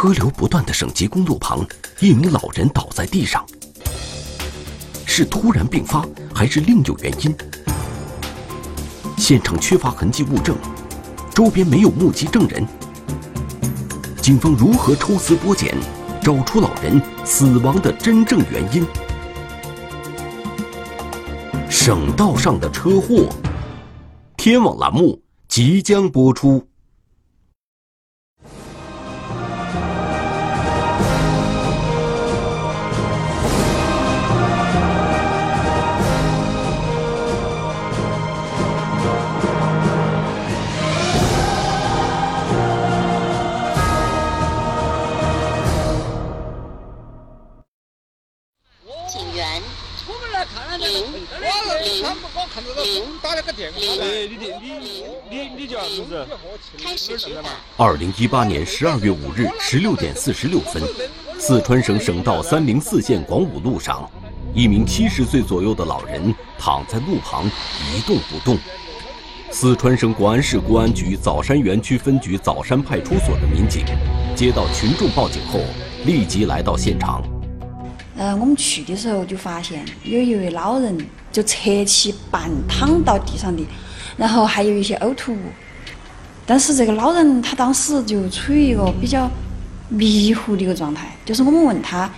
车流不断的省级公路旁，一名老人倒在地上，是突然病发还是另有原因？现场缺乏痕迹物证，周边没有目击证人，警方如何抽丝剥茧，找出老人死亡的真正原因？省道上的车祸，天网栏目即将播出。二零一八年十二月五日十六点四十六分，四川省省道三零四线广武路上，一名七十岁左右的老人躺在路旁一动不动。四川省广安市公安局枣山园区分局枣山派出所的民警接到群众报警后，立即来到现场。呃，我们去的时候就发现有一位老人就侧起半躺到地上的，然后还有一些呕吐物。但是这个老人他当时就处于一个比较迷糊的一个状态，就是我们问他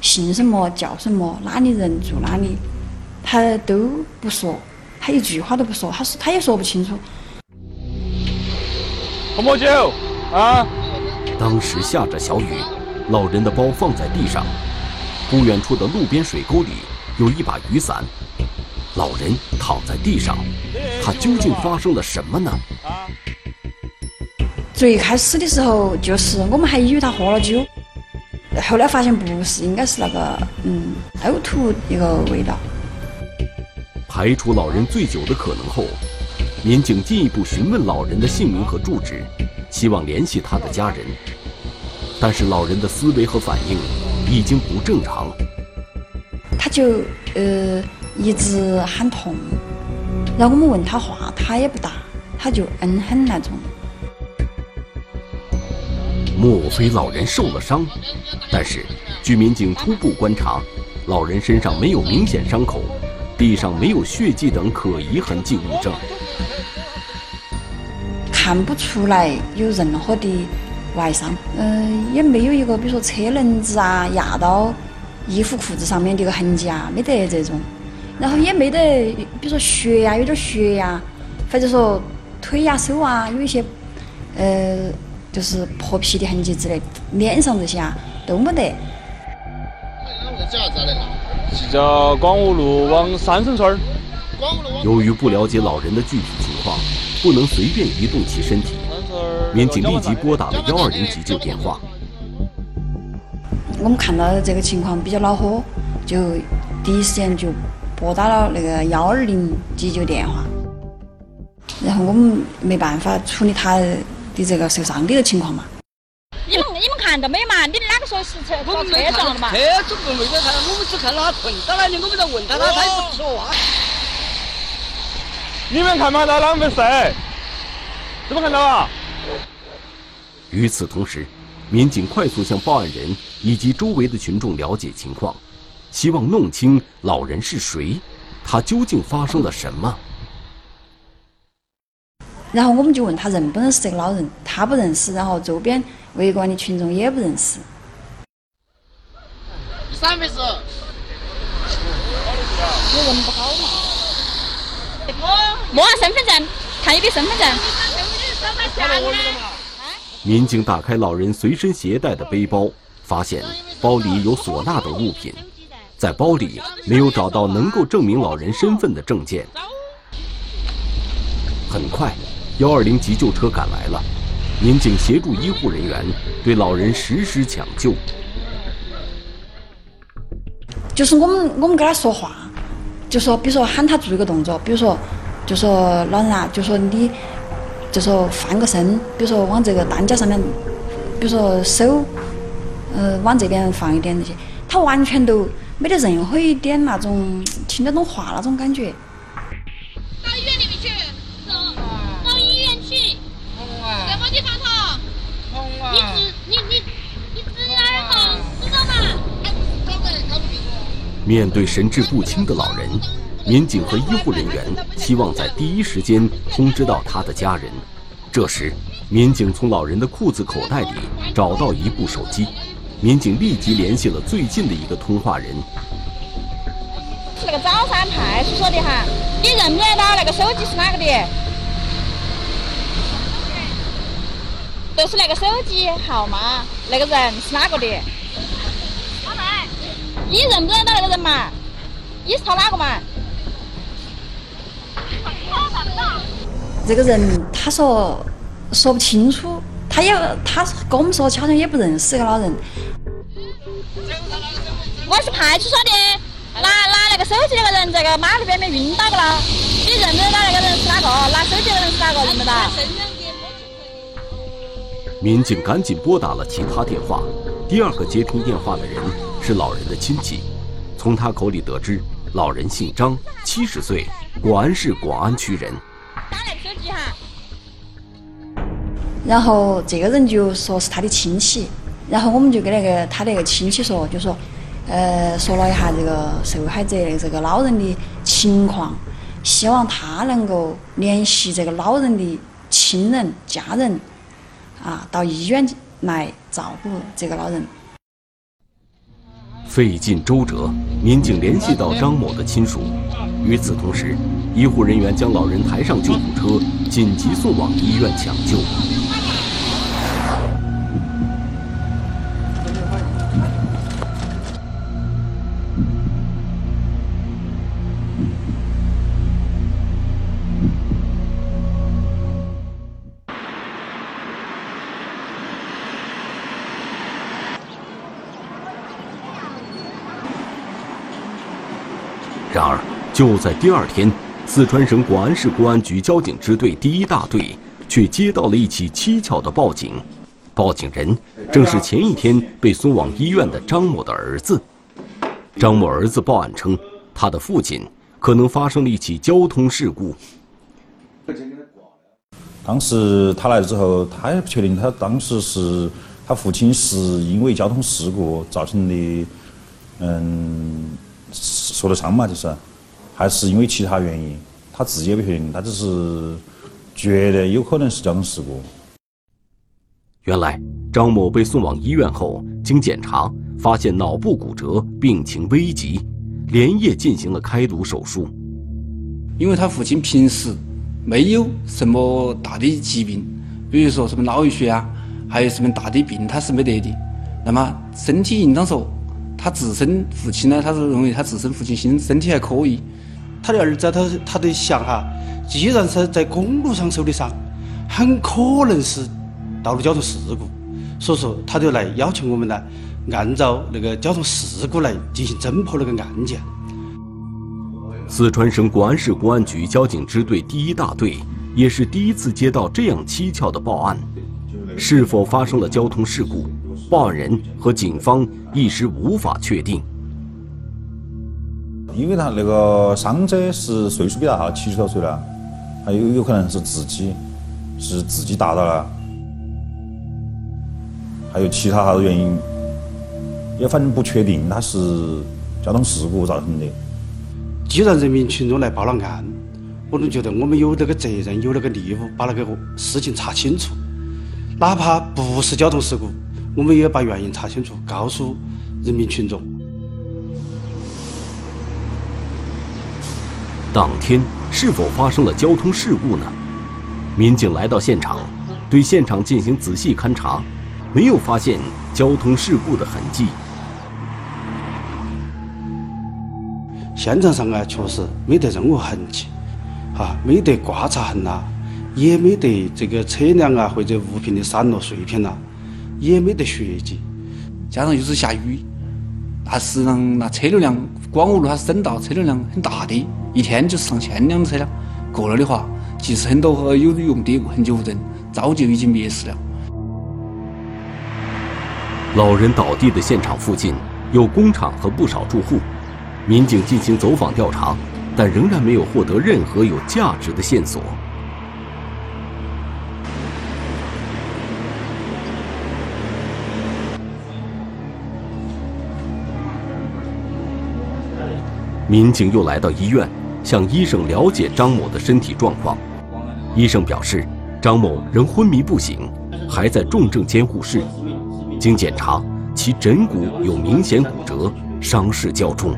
姓什么叫什么哪里人住哪里，他都不说，他一句话都不说，他说他也说不清楚。喝么酒啊？当时下着小雨，老人的包放在地上，不远处的路边水沟里有一把雨伞，老人躺在地上，他究竟发生了什么呢？最开始的时候，就是我们还以为他喝了酒，后来发现不是，应该是那个嗯呕吐一个味道。排除老人醉酒的可能后，民警进一步询问老人的姓名和住址，希望联系他的家人。但是老人的思维和反应已经不正常，他就呃一直喊痛，然后我们问他话，他也不答，他就嗯哼那种。莫非老人受了伤？但是，据民警初步观察，老人身上没有明显伤口，地上没有血迹等可疑痕迹物证，看不出来有任何的外伤。嗯，也没有一个比如说车轮子啊压到衣服裤子上面的一个痕迹啊，没得这种。然后也没得，比如说血呀，有点血呀，或者说腿呀、手啊有一些，呃。就是破皮的痕迹之类，脸上这些啊都没得。是叫广武路往三顺村儿。由于不了解老人的具体情况，不能随便移动其身体，民警立即拨打了幺二零急救电话。我们看到这个情况比较恼火，就第一时间就拨打了那个幺二零急救电话。然后我们没办法处理他。的这个受伤的一个情况嘛，你们你们看到没嘛？你哪个说是车车撞的嘛？车主不没得看，我们只看到他困到那里，我们在问他，他他也不说话。你们看不看到啷回事？怎么看到啊？与此同时，民警快速向报案人以及周围的群众了解情况，希望弄清老人是谁，他究竟发生了什么。然后我们就问他认不认识这个老人，他不认识，然后周边围观的群众也不认识。三回事。我人不好嘛。摸下身份证，看一笔身份证。民警打开老人随身携带的背包，发现包里有唢呐等物品，在包里没有找到能够证明老人身份的证件。很快。幺二零急救车赶来了，民警协助医护人员对老人实施抢救。就是我们我们跟他说话，就说比如说喊他做一个动作，比如说就说老人啊，就说你就说翻个身比如说往这个担架上面比如说手呃往这边放一点那些他完全都没得任何一点那种听得懂话那种感觉。到医院里面去走医院去。什么地方痛痛啊你你你哪痛知道吗？面对神志不清的老人民警和医护人员希望在第一时间通知到他的家人。这时，民警从老人的裤子口袋里找到一部手机，民警立即联系了最近的一个通话人。是那个枣山派出所的哈，你认不认到那个手机是哪个的？就是那个手机号码，那个人是哪个的？老妹，你认不认到那个人嘛？你是他哪个嘛？这个人他说说不清楚，他也他跟我们说好像也不认识这个老人。我是派出所的，拿拿那个手机那个人在个马路边边晕倒个了，你认不认到那个人是哪个？拿手机的人是哪个？认不到？民警赶紧拨打了其他电话，第二个接听电话的人是老人的亲戚，从他口里得知，老人姓张，七十岁，广安市广安区人。然后这个人就说是他的亲戚，然后我们就跟那个他那个亲戚说，就说，呃，说了一下这个受害者这个老人的情况，希望他能够联系这个老人的亲人、家人，啊，到医院来照顾这个老人。费尽周折，民警联系到张某的亲属。与此同时，医护人员将老人抬上救护车，紧急送往医院抢救。就在第二天，四川省广安市公安局交警支队第一大队却接到了一起蹊跷的报警。报警人正是前一天被送往医院的张某的儿子。张某儿子报案称，他的父亲可能发生了一起交通事故。当时他来之后，他也不确定，他当时是他父亲是因为交通事故造成的，嗯。受的伤嘛，就是，还是因为其他原因，他自己也不确定，他只是觉得有可能是交通事故。原来张某被送往医院后，经检查发现脑部骨折，病情危急，连夜进行了开颅手术。因为他父亲平时没有什么大的疾病，比如说什么脑溢血啊，还有什么大的病他是没得的，那么身体应当说。他自身父亲呢，他是认为他自身父亲身身体还可以。他的儿子他他在想哈，既然是在公路上受的伤，很可能是道路交通事故，所以说他就来要求我们呢，按照那个交通事故来进行侦破那个案件。四川省广安市公安局交警支队第一大队也是第一次接到这样蹊跷的报案，是否发生了交通事故？报案人和警方一时无法确定，因为他那个伤者是岁数比较大，七十多岁了，还有有可能是自己是自己打到了，还有其他啥子原因，也反正不确定他是交通事故造成的。既然人民群众来报了案，我们觉得我们有那个责任，有那个义务把那个事情查清楚，哪怕不是交通事故。我们也要把原因查清楚，告诉人民群众。当天是否发生了交通事故呢？民警来到现场，对现场进行仔细勘查，没有发现交通事故的痕迹。现场上啊，确实没得任何痕迹，啊，没得刮擦痕呐，也没得这个车辆啊或者物品的散落碎片呐。也没得血迹，加上又是下雨，那实际上那车流量，广武路它是省道，车流量很大的，一天就是上千辆车了过了的话，其实很多有用的很久证，早就已经灭失了。老人倒地的现场附近有工厂和不少住户，民警进行走访调查，但仍然没有获得任何有价值的线索。民警又来到医院，向医生了解张某的身体状况。医生表示，张某仍昏迷不醒，还在重症监护室。经检查，其枕骨有明显骨折，伤势较重。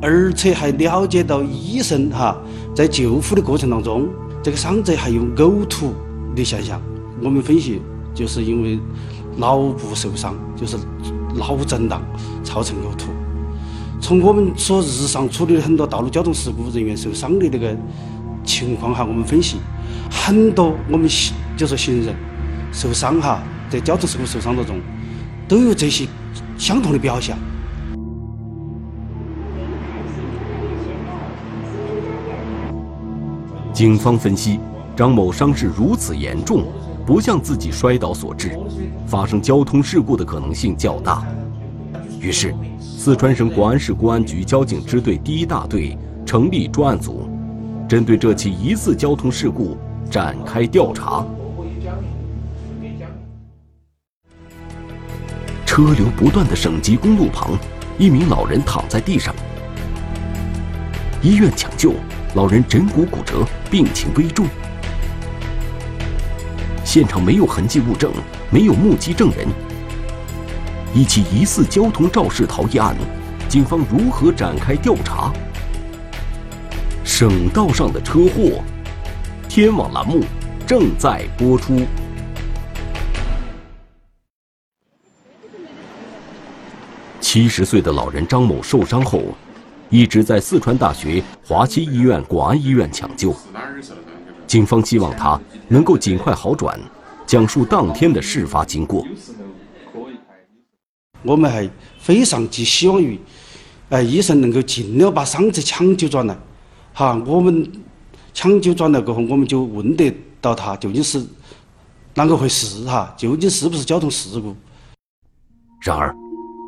而且还了解到医生哈在救护的过程当中，这个伤者还有呕吐的现象。我们分析，就是因为脑部受伤，就是脑震荡造成呕吐。从我们所日常处理的很多道路交通事故人员受伤的那个情况哈，我们分析，很多我们行就是行人受伤哈，在交通事故受伤当中，都有这些相同的表现。警方分析，张某伤势如此严重，不像自己摔倒所致，发生交通事故的可能性较大。于是，四川省广安市公安局交警支队第一大队成立专案组，针对这起疑似交通事故展开调查。车流不断的省级公路旁，一名老人躺在地上，医院抢救。老人枕骨骨折，病情危重。现场没有痕迹物证，没有目击证人。一起疑似交通肇事逃逸案，警方如何展开调查？省道上的车祸，天网栏目正在播出。七十岁的老人张某受伤后。一直在四川大学华西医院广安医院抢救，警方希望他能够尽快好转，讲述当天的事发经过。我们还非常寄希望于，呃，医生能够尽量把伤者抢救转来。哈，我们抢救转来过后，我们就问得到他究竟是啷个回事？哈，究竟是不是交通事故？然而，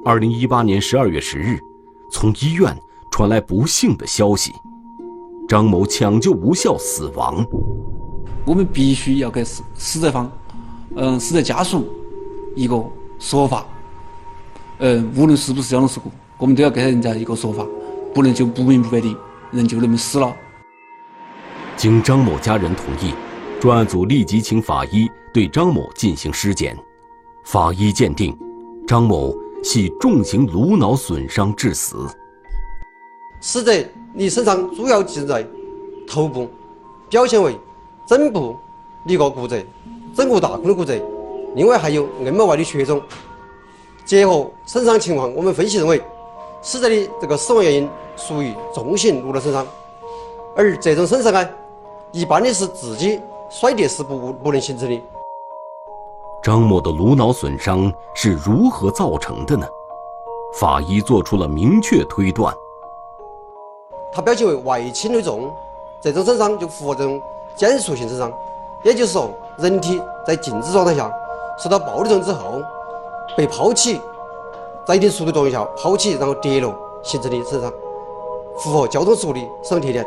二零一八年十二月十日，从医院。传来不幸的消息，张某抢救无效死亡。我们必须要给死死者方，嗯，死者家属一个说法。嗯，无论是不是交通事故，我们都要给人家一个说法，不能就不明不白的人就那么死了。经张某家人同意，专案组立即请法医对张某进行尸检。法医鉴定，张某系重型颅脑损伤致死。死者你身上主要集中在头部，表现为枕部一个骨折，枕骨大孔的骨折，另外还有硬膜外的血肿。结合身伤情况，我们分析认为，死者的这个死亡原因属于重型颅脑损伤，而这种损伤呢，一般的是自己摔跌是不不能形成的。张某的颅脑损伤是如何造成的呢？法医做出了明确推断。它表现为外轻内重，这种损伤就符合这种减速性损伤，也就是说，人体在静止状态下受到暴力作用之后被抛起，在一定速度作用下抛起，然后跌落形成的损伤，符合交通事故的损伤特点。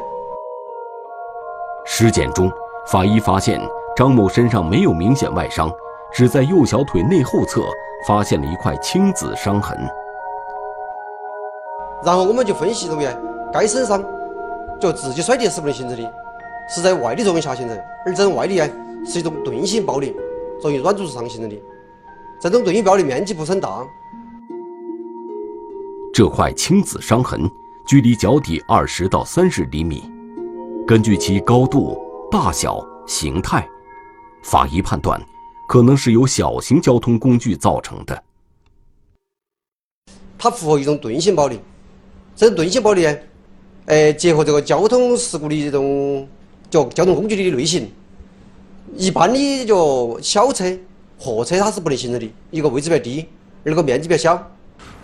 尸检中，法医发现张某身上没有明显外伤，只在右小腿内后侧发现了一块青紫伤痕。然后我们就分析认为。该损伤就自己摔跌是不能形成的，是在外力作用下形成，而这种外力呢是一种钝性暴力，作为软组织上形成的。这种钝性暴力面积不是很大。这块青紫伤痕距离脚底二十到三十厘米，根据其高度、大小、形态，法医判断可能是由小型交通工具造成的。它符合一种钝性暴力，这种钝性暴力呢？呃，结合这个交通事故的这种就交通工具的类型，一般的就小车、货车它是不能形成的，一个位置比较低，二个面积比较小。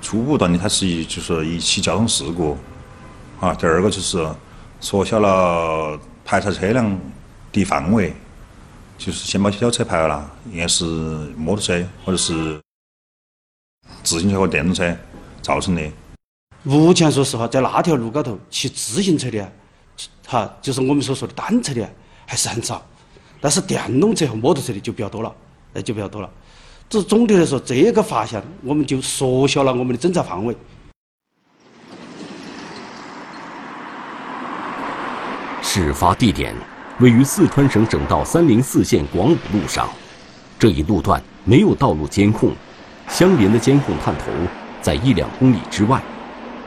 初步断定它是一就是一起交通事故，啊，第二个就是缩小了排查车辆的范围，就是先把小车排了，应该是摩托车或者是自行车或电动车造成的。目前说实话，在那条路高头骑自行车的，哈，就是我们所说的单车的，还是很少。但是电动车和摩托车的就比较多了，那就比较多了。这总的来说，这个发现我们就缩小了我们的侦查范围。事发地点位于四川省省道三零四线广武路上，这一路段没有道路监控，相邻的监控探头在一两公里之外。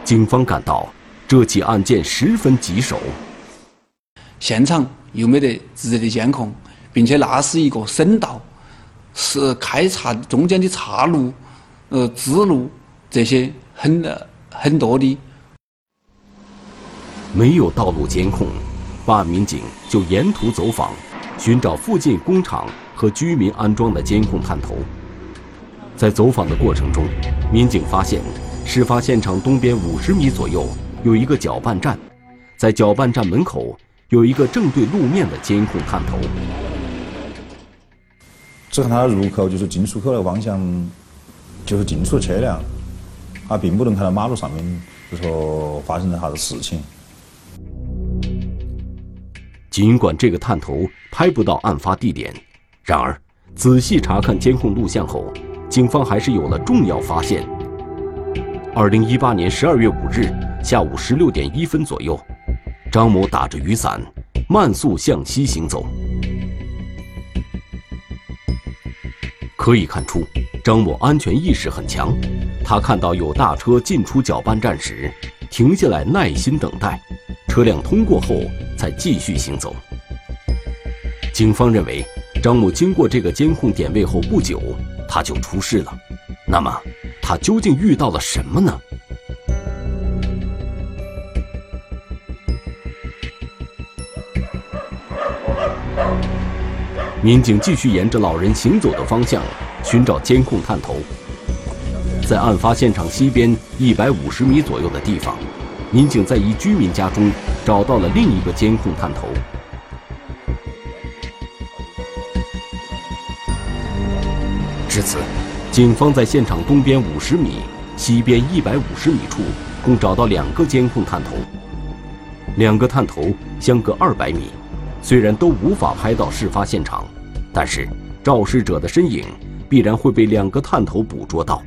警方感到这起案件十分棘手。现场又没得直接的监控，并且那是一个省道，是开岔中间的岔路、呃支路这些很很多的，没有道路监控。办案民警就沿途走访，寻找附近工厂和居民安装的监控探头。在走访的过程中，民警发现，事发现场东边五十米左右有一个搅拌站，在搅拌站门口有一个正对路面的监控探头。只看它的入口，就是进出口的方向，就是进出车辆，它，并不能看到马路上面就说发生了啥子事情。尽管这个探头拍不到案发地点，然而仔细查看监控录像后，警方还是有了重要发现。二零一八年十二月五日下午十六点一分左右，张某打着雨伞，慢速向西行走。可以看出，张某安全意识很强。他看到有大车进出搅拌站时，停下来耐心等待。车辆通过后，才继续行走。警方认为，张某经过这个监控点位后不久，他就出事了。那么，他究竟遇到了什么呢？民警继续沿着老人行走的方向寻找监控探头，在案发现场西边一百五十米左右的地方。民警在一居民家中找到了另一个监控探头。至此，警方在现场东边五十米、西边一百五十米处共找到两个监控探头。两个探头相隔二百米，虽然都无法拍到事发现场，但是肇事者的身影必然会被两个探头捕捉到。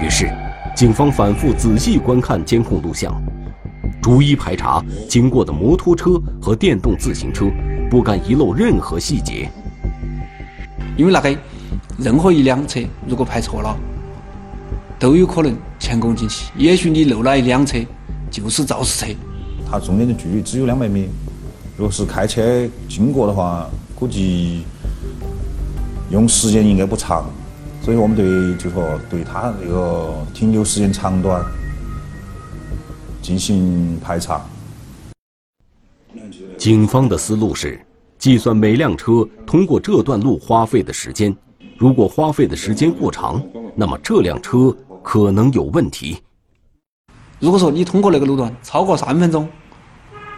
于是，警方反复仔细观看监控录像，逐一排查经过的摩托车和电动自行车，不敢遗漏任何细节。因为那个任何一辆车如果拍错了，都有可能前功尽弃。也许你漏了一辆车，就是肇事车。它中间的距离只有两百米，如果是开车经过的话，估计用时间应该不长。所以我们对就说对他那个停留时间长短进行排查。警方的思路是计算每辆车通过这段路花费的时间，如果花费的时间过长，那么这辆车可能有问题。如果说你通过那个路段超过三分钟，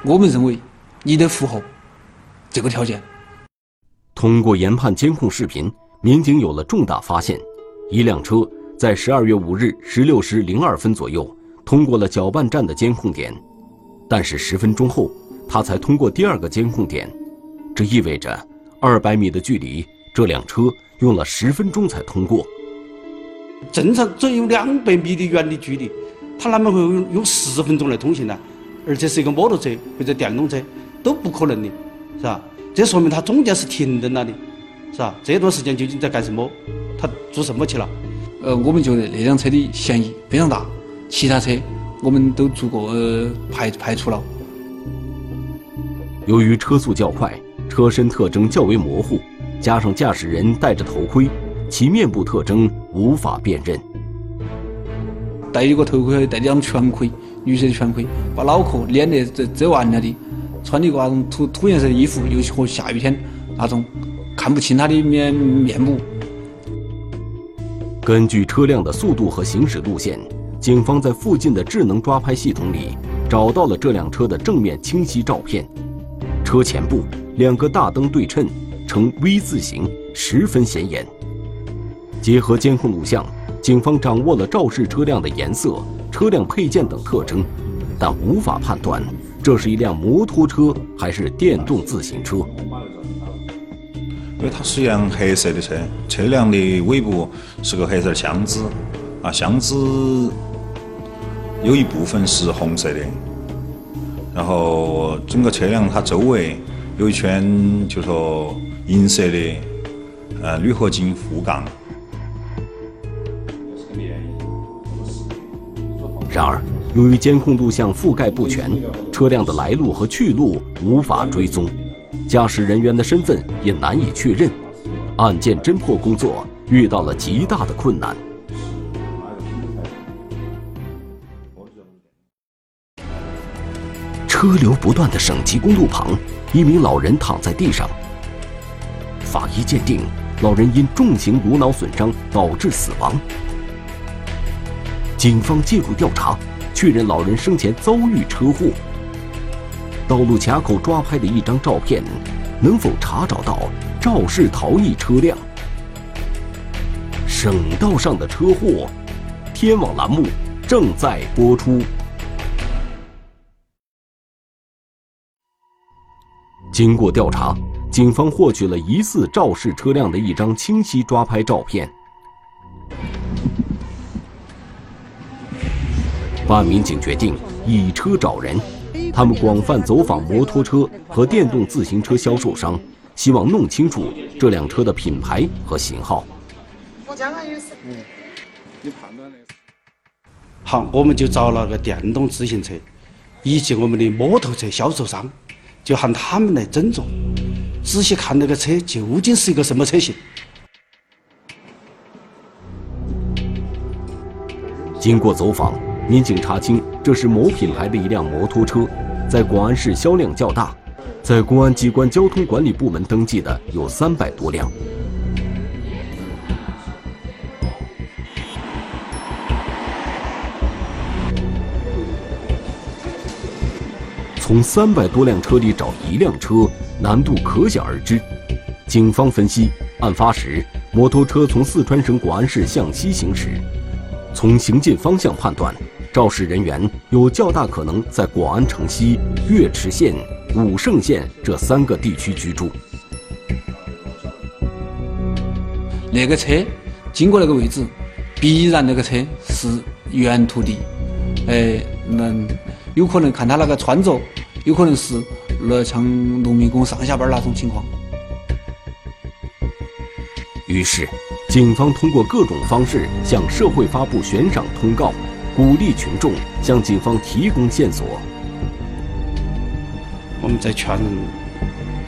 我们认为你得符合这个条件。通过研判监控视频。民警有了重大发现，一辆车在十二月五日十六时零二分左右通过了搅拌站的监控点，但是十分钟后，他才通过第二个监控点，这意味着二百米的距离，这辆车用了十分钟才通过。正常只有两百米的远的距离，他哪么会用用十分钟来通行呢？而且是一个摩托车或者电动车，都不可能的，是吧？这说明他中间是停顿了的。是吧？这段时间究竟在干什么？他做什么去了？呃，我们觉得那辆车的嫌疑非常大，其他车我们都逐个呃排排除了。由于车速较快，车身特征较为模糊，加上驾驶人戴着头盔，其面部特征无法辨认。戴一个头盔，戴两全盔，绿色的全盔，把脑壳、脸的遮遮完了的，穿一个那种土土颜色的衣服，尤其和下雨天那种。看不清他的面面目。根据车辆的速度和行驶路线，警方在附近的智能抓拍系统里找到了这辆车的正面清晰照片。车前部两个大灯对称，呈 V 字形，十分显眼。结合监控录像，警方掌握了肇事车辆的颜色、车辆配件等特征，但无法判断这是一辆摩托车还是电动自行车。因为它是一辆黑色的车，车辆的尾部是个黑色的箱子，啊，箱子有一部分是红色的，然后整个车辆它周围有一圈就说银色的呃铝合金护杠。然而，由于监控录像覆盖不全，车辆的来路和去路无法追踪，驾驶人员的身份也难以确认，案件侦破工作遇到了极大的困难。车流不断的省级公路旁，一名老人躺在地上。法医鉴定，老人因重型颅脑损伤导致死亡。警方介入调查，确认老人生前遭遇车祸。道路卡口抓拍的一张照片，能否查找到肇事逃逸车辆？省道上的车祸，天网栏目正在播出。经过调查，警方获取了疑似肇事车辆的一张清晰抓拍照片。办案民警决定以车找人，他们广泛走访摩托车和电动自行车销售商，希望弄清楚这辆车的品牌和型号。我将来有事。你判断的。好，我们就找了个电动自行车，以及我们的摩托车销售商，就喊他们来斟酌，仔细看那个车究竟是一个什么车型。经过走访。民警查清，这是某品牌的一辆摩托车，在广安市销量较大，在公安机关交通管理部门登记的有三百多辆。从三百多辆车里找一辆车，难度可想而知。警方分析，案发时摩托车从四川省广安市向西行驶，从行进方向判断。肇事人员有较大可能在广安城西、岳池县、武胜县这三个地区居住。那个车经过那个位置，必然那个车是原土地，哎，那有可能看他那个穿着，有可能是那像农民工上下班那种情况。于是，警方通过各种方式向社会发布悬赏通告。鼓励群众向警方提供线索。我们在全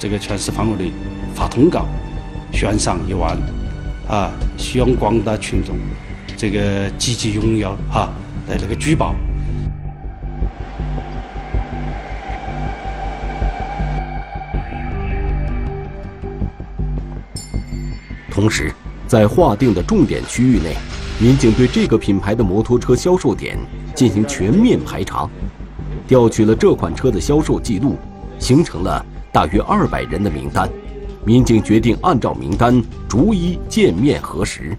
这个全市范围内发通告，悬赏一万，啊，希望广大群众这个积极踊跃哈来这个举报。同时，在划定的重点区域内。民警对这个品牌的摩托车销售点进行全面排查，调取了这款车的销售记录，形成了大约二百人的名单。民警决定按照名单逐一见面核实。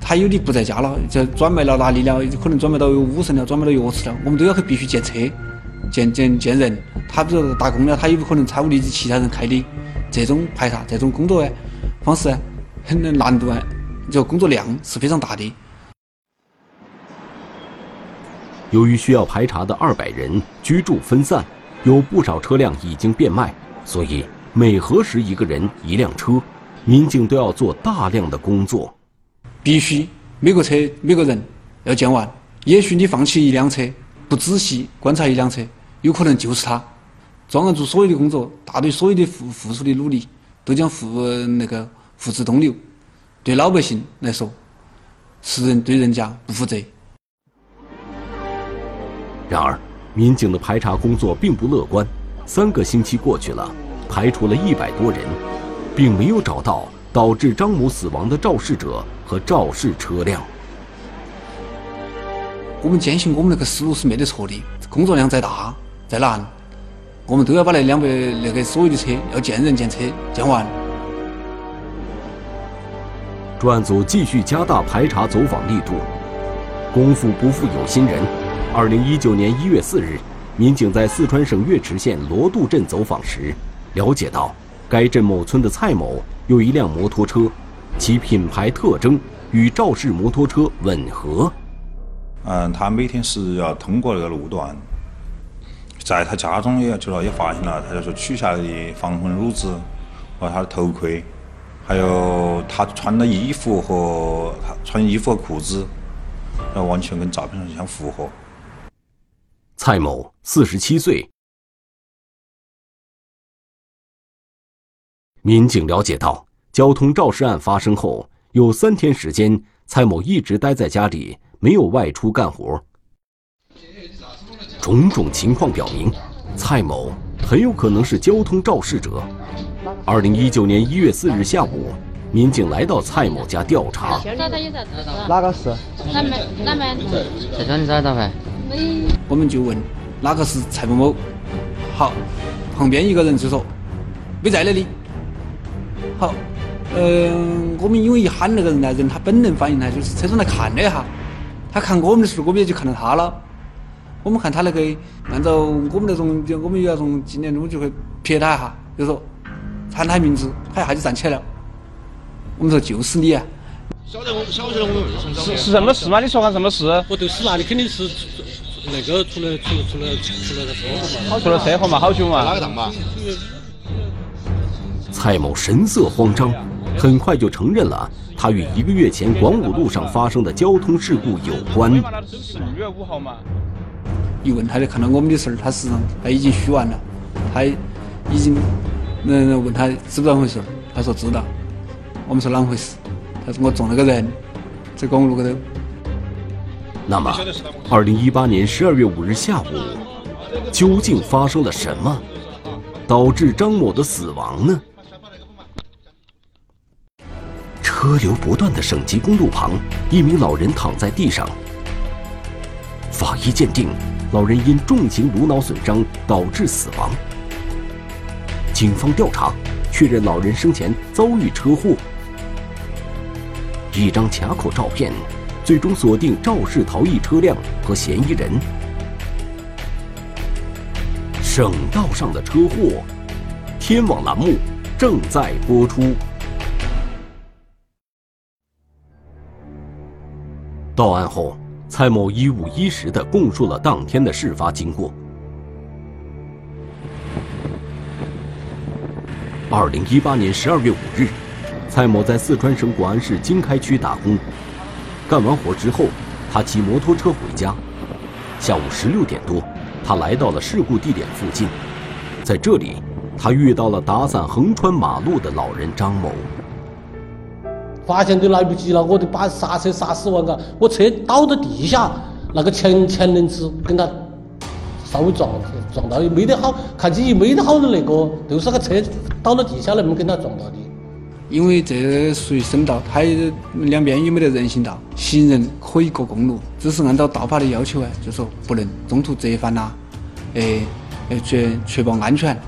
他有的不在家了，就转卖了哪里了？可能转卖到武胜了，转卖到药池了。我们都要去必须见车、见见见人。他比如打工了，他有可能财务力是其他人开的。这种排查、这种工作方式。很难度啊，这工作量是非常大的。由于需要排查的二百人居住分散，有不少车辆已经变卖，所以每核实一个人一辆车，民警都要做大量的工作。必须每个车每个人要见完。也许你放弃一辆车，不仔细观察一辆车，有可能就是他。专案组所有的工作，大队所有的付付出的努力，都将付那个。付之东流，对老百姓来说，是人对人家不负责。然而，民警的排查工作并不乐观。三个星期过去了，排除了一百多人，并没有找到导致张某死亡的肇事者和肇事车辆。我们坚信我们那个思路是没得错的。工作量再大再难，我们都要把那两百那个所有的车要见人见车见完。专案组继续加大排查走访力度，功夫不负有心人，二零一九年一月四日，民警在四川省岳池县罗渡镇走访时，了解到该镇某村的蔡某有一辆摩托车，其品牌特征与肇事摩托车吻合。嗯，他每天是要通过那个路段，在他家中也就说也发现了，他就说取下来的防风褥子和他的头盔，还有他穿的衣服和他穿衣服和裤子，然后完全跟照片上相符合。蔡某，四十七岁。民警了解到，交通肇事案发生后有三天时间，蔡某一直待在家里。没有外出干活，种种情况表明，蔡某很有可能是交通肇事者。二零一九年一月四日下午，民警来到蔡某家调查。哪个是？哪门？哪门？在家里找到没？我们就问哪个是蔡某某。好，旁边一个人就说没在那里。好，嗯，我们因为一喊那个人呢，人他本能反应呢，就是车上来看了一下。他看我们的时候，我们也就看到他了。我们看他那个，按照我们那种，我们有那种经验，我们就会瞥他一下，就说喊他名字，他一下就站起来了。我们说就是你啊！晓得我晓得我们为什么是是什么事吗？你说看什么事？我就是那，你肯定是那个出了出出了出了个车祸嘛？出了车祸嘛？好久嘛？哪个档嘛？蔡某神色慌张，很快就承认了。他与一个月前广武路上发生的交通事故有关。一问他就看到我们的事儿，他实际上他已经虚完了，他已经嗯问他知不知道回事儿，他说知道。我们说啷回事？他说我撞了个人，在公路高头。那么，二零一八年十二月五日下午，究竟发生了什么，导致张某的死亡呢？车流不断的省级公路旁，一名老人躺在地上。法医鉴定，老人因重型颅脑损伤导致死亡。警方调查，确认老人生前遭遇车祸。一张卡口照片，最终锁定肇事逃逸车辆和嫌疑人。省道上的车祸，天网栏目正在播出。到案后，蔡某一五一十的供述了当天的事发经过。二零一八年十二月五日，蔡某在四川省广安市经开区打工，干完活之后，他骑摩托车回家。下午十六点多，他来到了事故地点附近，在这里，他遇到了打伞横穿马路的老人张某。发现都来不及了，我都把刹车刹死完了，我车倒到地下，那个前前轮子跟他稍微撞撞到，没得好，看起没得好的那个，就是那个车倒到地下那么跟他撞到的。因为这属于省道，它两边也没得人行道，行人可以过公路，只是按照道法的要求啊，就说不能中途折返呐，诶，确确保安全，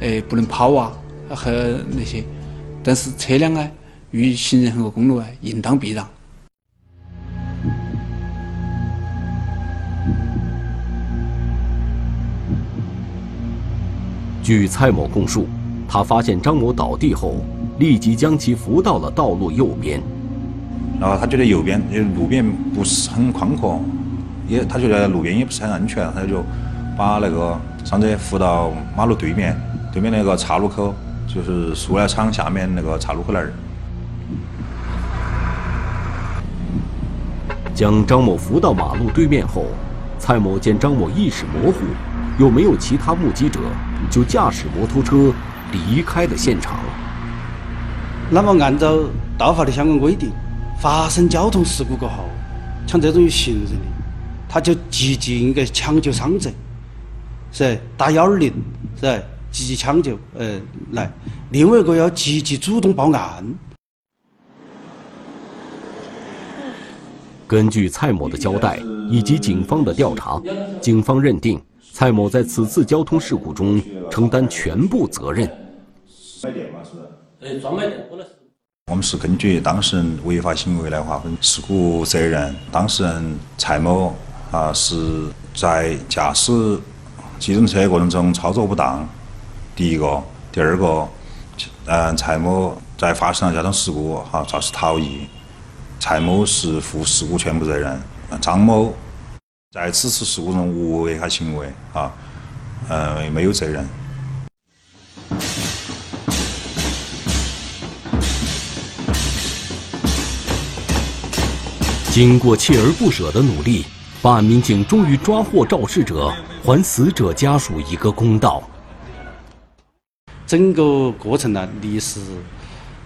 诶，不能跑啊和那些，但是车辆呢？与行人横过公路啊，应当避让。据蔡某供述，他发现张某倒地后，立即将其扶到了道路右边。然后他觉得右边路边不是很宽阔，也他觉得路边也不是很安全，他就把那个伤者扶到马路对面，对面那个岔路口，就是塑料厂下面那个岔路口那儿。将张某扶到马路对面后，蔡某见张某意识模糊，又没有其他目击者，就驾驶摩托车离开了现场。那么，按照道法的相关规定，发生交通事故过后，像这种有行人的，他就积极应该抢救伤者，是打幺二零，是积极抢救，呃，来。另外一个要积极主动报案。根据蔡某的交代以及警方的调查，警方认定蔡某在此次交通事故中承担全部责任。我们是根据当事人违法行为来划分事故责任。当事人蔡某啊，是在驾驶机动车过程中操作不当，第一个，第二个，嗯，蔡某在发生了交通事故哈，肇事逃逸，蔡某是负事故全部责任，张某在此次事故中无违法行为啊，呃，没有责任。经过锲而不舍的努力，办案民警终于抓获肇事者，还死者家属一个公道。整个过程呢，历时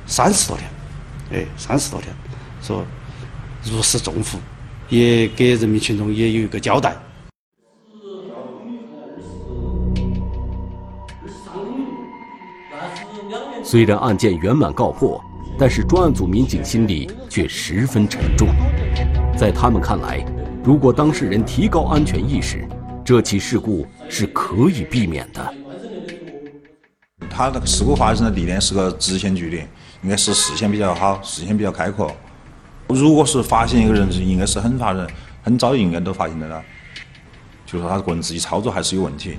三十多天，哎，三十多天，说如释重负，也给人民群众也有一个交代。虽然案件圆满告破，但是专案组民警心里却十分沉重。在他们看来，如果当事人提高安全意识，这起事故是可以避免的。他那个事故发生的地点是个直线距离，应该是视线比较好，视线比较开阔。如果是发现一个人，应该是很发人，很早应该都发现的了。就说他个人自己操作还是有问题。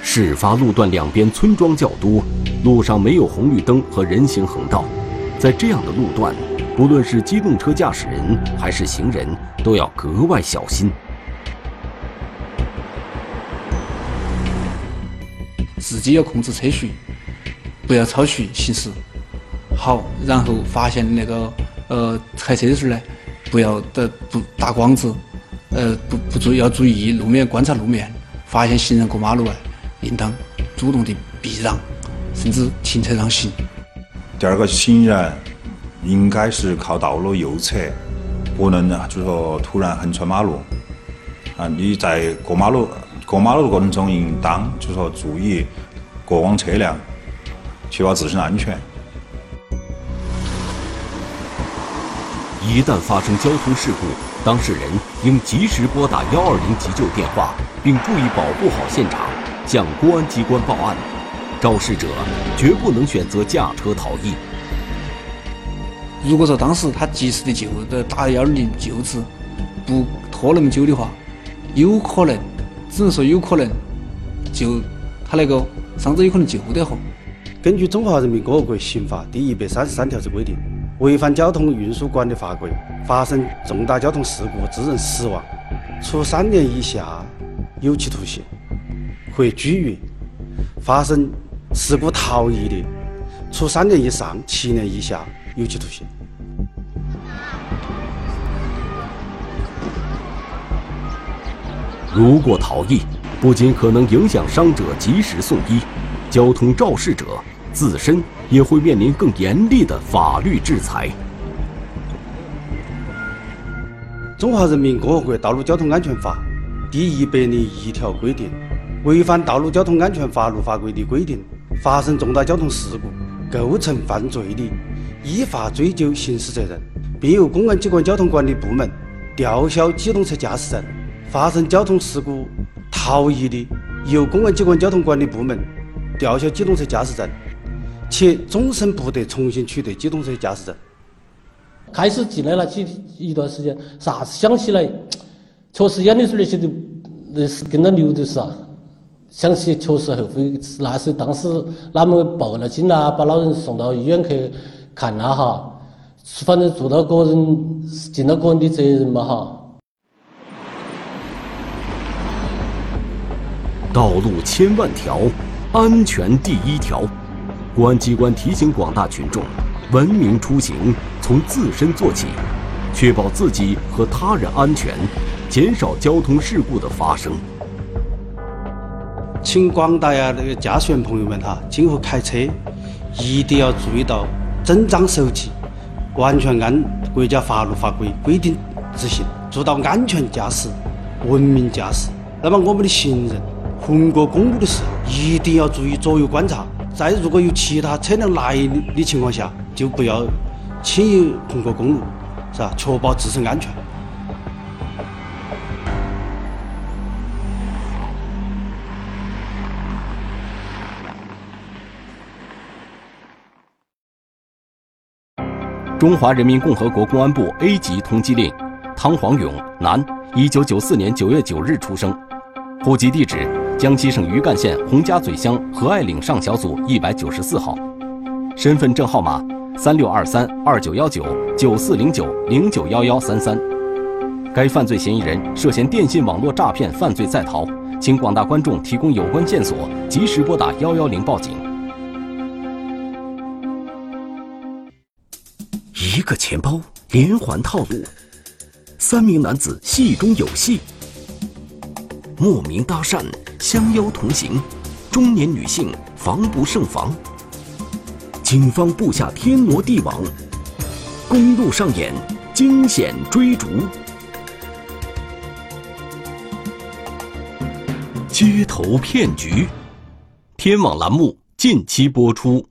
事发路段两边村庄较多，路上没有红绿灯和人行横道，在这样的路段，不论是机动车驾驶人还是行人，都要格外小心。自己要控制车速，不要超速行驶。好，然后发现那个呃开车的时候呢，不要的不打光子，呃不不注意要注意路面观察路面，发现行人过马路啊，应当主动的避让，甚至停车让行。第二个，行人应该是靠道路右侧，不能就是说突然横穿马路。啊，你在过马路过马路的过程中，应当就是说注意。过往车辆，确保自身安全。一旦发生交通事故，当事人应及时拨打幺二零急救电话，并注意保护好现场，向公安机关报案。肇事者绝不能选择驾车逃逸。如果说当时他及时的救的打幺二零救治，不拖那么久的话，有可能，只能说有可能，就他那个。伤者有可能救得活。根据《中华人民共和国刑法》第一百三十三条之规定，违反交通运输管理法规，发生重大交通事故致人死亡，处三年以下有期徒刑或拘役；发生事故逃逸的，处三年以上七年以下有期徒刑。如果逃逸，不仅可能影响伤者及时送医，交通肇事者自身也会面临更严厉的法律制裁。《中华人民共和国道路交通安全法》第一百零一条规定，违反道路交通安全法律法规的规定，发生重大交通事故构成犯罪的，依法追究刑事责任，并由公安机关交通管理部门吊销机动车驾驶证；发生交通事故。逃逸的，由公安机关交通管理部门吊销机动车驾驶证，且终身不得重新取得机动车驾驶证。开始进来了几一段时间，啥子想起来，确实眼里水那些都那是跟着流的是啊。想起确实后悔，那时当时哪们报了警啦，把老人送到医院去看了哈，反正做到个人尽到个人的责任嘛哈。道路千万条，安全第一条。公安机关提醒广大群众，文明出行从自身做起，确保自己和他人安全，减少交通事故的发生。请广大呀那个驾驶员朋友们哈，今后开车一定要注意到遵章守纪，完全按国家法律法规规定执行，做到安全驾驶、文明驾驶。那么我们的行人。横过公路的时候，一定要注意左右观察。在如果有其他车辆来的情况下，就不要轻易横过公路，是吧？确保自身安全。中华人民共和国公安部 A 级通缉令：汤黄勇，男，一九九四年九月九日出生，户籍地址江西省余干县洪家嘴乡和爱岭上小组一百九十四号，身份证号码三六二三二九幺九九四零九零九幺幺三三。该犯罪嫌疑人涉嫌电信网络诈骗犯罪在逃，请广大观众提供有关线索，及时拨打幺幺零报警。一个钱包连环套路，三名男子戏中有戏，莫名搭讪，相邀同行，中年女性防不胜防。警方布下天罗地网，公路上演惊险追逐。街头骗局，天网栏目近期播出。